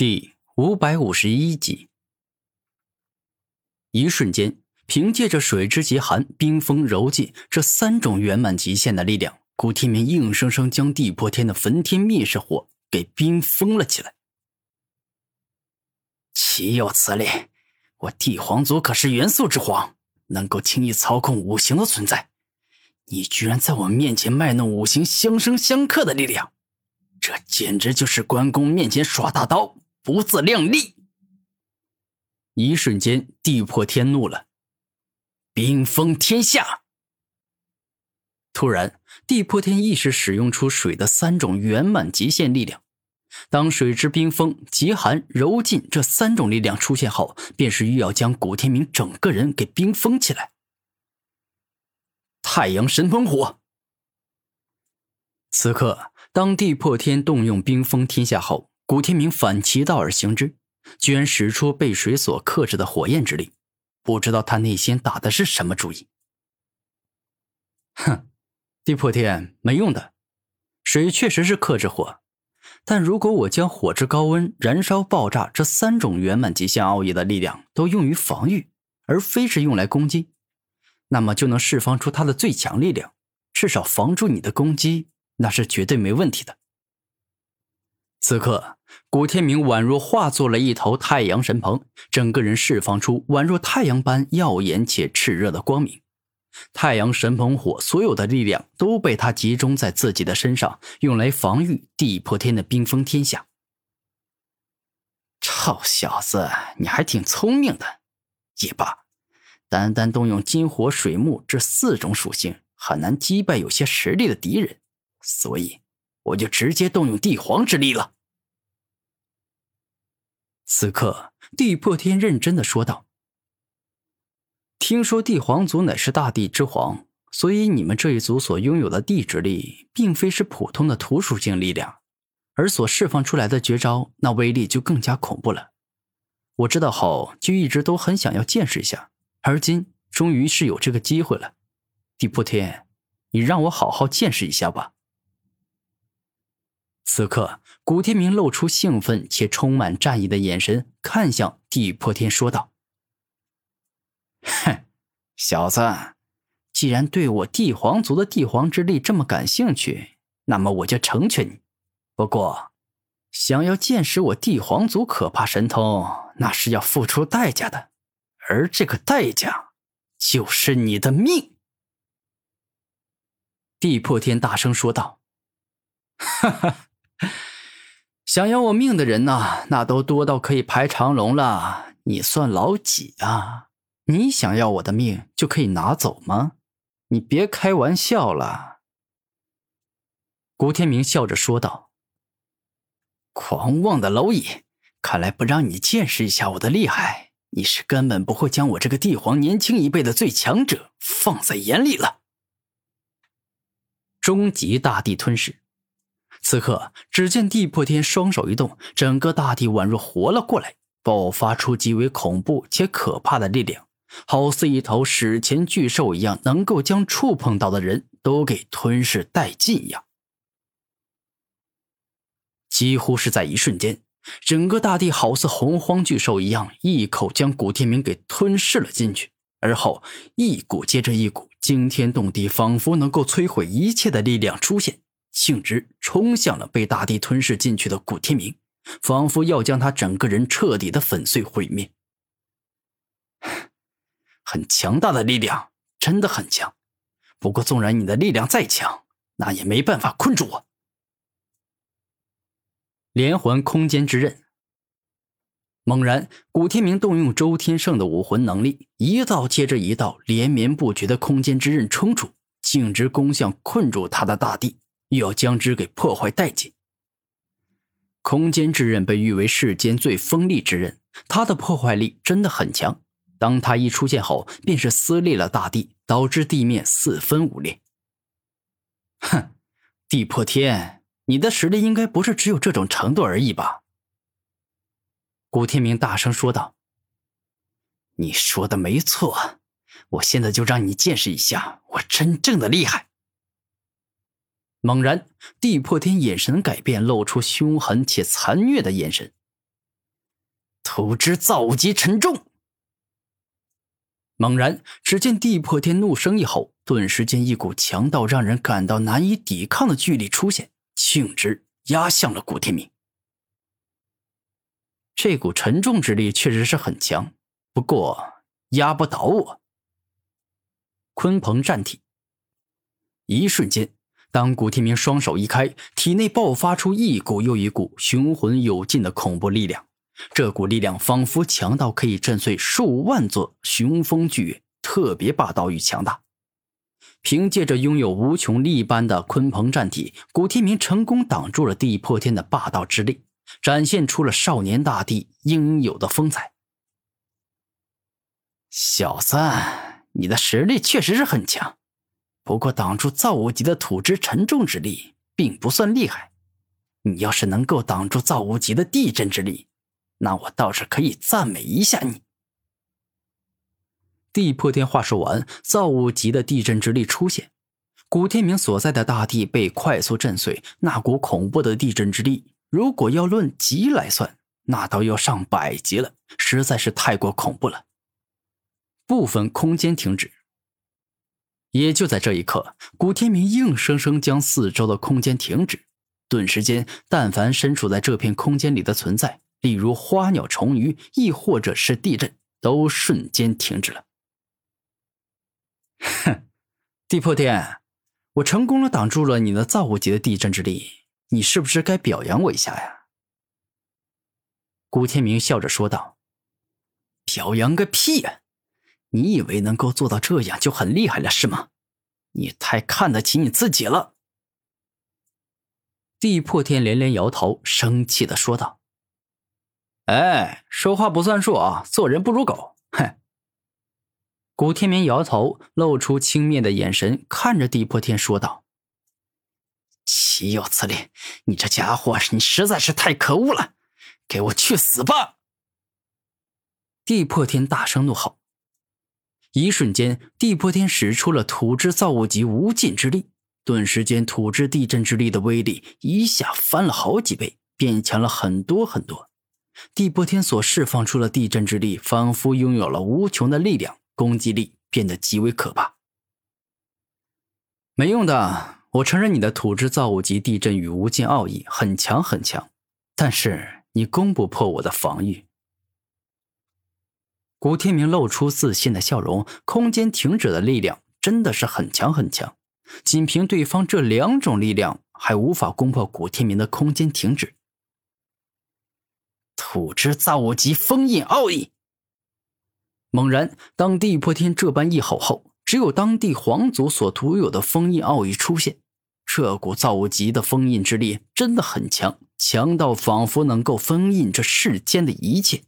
第五百五十一集，一瞬间，凭借着水之极寒、冰封柔劲这三种圆满极限的力量，古天明硬生生将地破天的焚天灭世火给冰封了起来。岂有此理！我帝皇族可是元素之皇，能够轻易操控五行的存在，你居然在我面前卖弄五行相生相克的力量，这简直就是关公面前耍大刀！不自量力！一瞬间，地破天怒了，冰封天下。突然，地破天意识使用出水的三种圆满极限力量。当水之冰封、极寒、柔劲这三种力量出现后，便是欲要将古天明整个人给冰封起来。太阳神喷火。此刻，当地破天动用冰封天下后。古天明反其道而行之，居然使出被水所克制的火焰之力。不知道他内心打的是什么主意。哼，地破天没用的，水确实是克制火，但如果我将火之高温、燃烧、爆炸这三种圆满极限奥义的力量都用于防御，而非是用来攻击，那么就能释放出它的最强力量，至少防住你的攻击，那是绝对没问题的。此刻，古天明宛若化作了一头太阳神鹏，整个人释放出宛若太阳般耀眼且炽热的光明。太阳神鹏火所有的力量都被他集中在自己的身上，用来防御地破天的冰封天下。臭小子，你还挺聪明的。也罢，单单动用金、火、水、木这四种属性，很难击败有些实力的敌人，所以。我就直接动用帝皇之力了。此刻，地破天认真的说道：“听说帝皇族乃是大地之皇，所以你们这一族所拥有的地之力，并非是普通的土属性力量，而所释放出来的绝招，那威力就更加恐怖了。我知道后，就一直都很想要见识一下，而今终于是有这个机会了。地破天，你让我好好见识一下吧。”此刻，古天明露出兴奋且充满战意的眼神，看向地破天，说道：“哼，小子，既然对我帝皇族的帝皇之力这么感兴趣，那么我就成全你。不过，想要见识我帝皇族可怕神通，那是要付出代价的，而这个代价，就是你的命。”地破天大声说道：“哈哈。”想要我命的人呐，那都多到可以排长龙了。你算老几啊？你想要我的命就可以拿走吗？你别开玩笑了。”古天明笑着说道。“狂妄的蝼蚁，看来不让你见识一下我的厉害，你是根本不会将我这个帝皇年轻一辈的最强者放在眼里了。”终极大地吞噬。此刻，只见地破天双手一动，整个大地宛若活了过来，爆发出极为恐怖且可怕的力量，好似一头史前巨兽一样，能够将触碰到的人都给吞噬殆尽一样。几乎是在一瞬间，整个大地好似洪荒巨兽一样，一口将古天明给吞噬了进去，而后一股接着一股惊天动地，仿佛能够摧毁一切的力量出现。径直冲向了被大地吞噬进去的古天明，仿佛要将他整个人彻底的粉碎毁灭。很强大的力量，真的很强。不过，纵然你的力量再强，那也没办法困住我。连环空间之刃。猛然，古天明动用周天圣的武魂能力，一道接着一道连绵不绝的空间之刃冲出，径直攻向困住他的大地。又要将之给破坏殆尽。空间之刃被誉为世间最锋利之刃，它的破坏力真的很强。当它一出现后，便是撕裂了大地，导致地面四分五裂。哼，地破天，你的实力应该不是只有这种程度而已吧？古天明大声说道：“你说的没错，我现在就让你见识一下我真正的厉害。”猛然，地破天眼神改变，露出凶狠且残虐的眼神。土之造极沉重。猛然，只见地破天怒声一吼，顿时间一股强到让人感到难以抵抗的巨力出现，径直压向了古天明。这股沉重之力确实是很强，不过压不倒我。鲲鹏战体，一瞬间，当古天明双手一开，体内爆发出一股又一股雄浑有劲的恐怖力量。这股力量仿佛强到可以震碎数万座雄风巨岳，特别霸道与强大。凭借着拥有无穷力般的鲲鹏战体，古天明成功挡住了地破天的霸道之力，展现出了少年大帝应有的风采。小子，你的实力确实是很强，不过挡住造物级的土之沉重之力并不算厉害。你要是能够挡住造物级的地震之力，那我倒是可以赞美一下你。地破天话说完，造物级的地震之力出现，古天明所在的大地被快速震碎。那股恐怖的地震之力，如果要论级来算，那都要上百级了，实在是太过恐怖了。部分空间停止。也就在这一刻，古天明硬生生将四周的空间停止，顿时间，但凡身处在这片空间里的存在。例如花鸟虫鱼，亦或者是地震，都瞬间停止了。哼，地破天，我成功了挡住了你的造物级的地震之力，你是不是该表扬我一下呀？古天明笑着说道：“表扬个屁呀！你以为能够做到这样就很厉害了是吗？你太看得起你自己了。”地破天连连摇头，生气的说道。哎，说话不算数啊！做人不如狗。哼！古天明摇头，露出轻蔑的眼神，看着地破天说道：“岂有此理！你这家伙，你实在是太可恶了！给我去死吧！”地破天大声怒吼。一瞬间，地破天使出了土之造物级无尽之力，顿时间，土之地震之力的威力一下翻了好几倍，变强了很多很多。地破天所释放出的地震之力，仿佛拥有了无穷的力量，攻击力变得极为可怕。没用的，我承认你的土之造物级地震与无尽奥义很强很强，但是你攻不破我的防御。古天明露出自信的笑容，空间停止的力量真的是很强很强，仅凭对方这两种力量，还无法攻破古天明的空间停止。土之造物级封印奥义。猛然，当地破天这般一吼后，只有当地皇族所独有的封印奥义出现。这股造物级的封印之力真的很强，强到仿佛能够封印这世间的一切。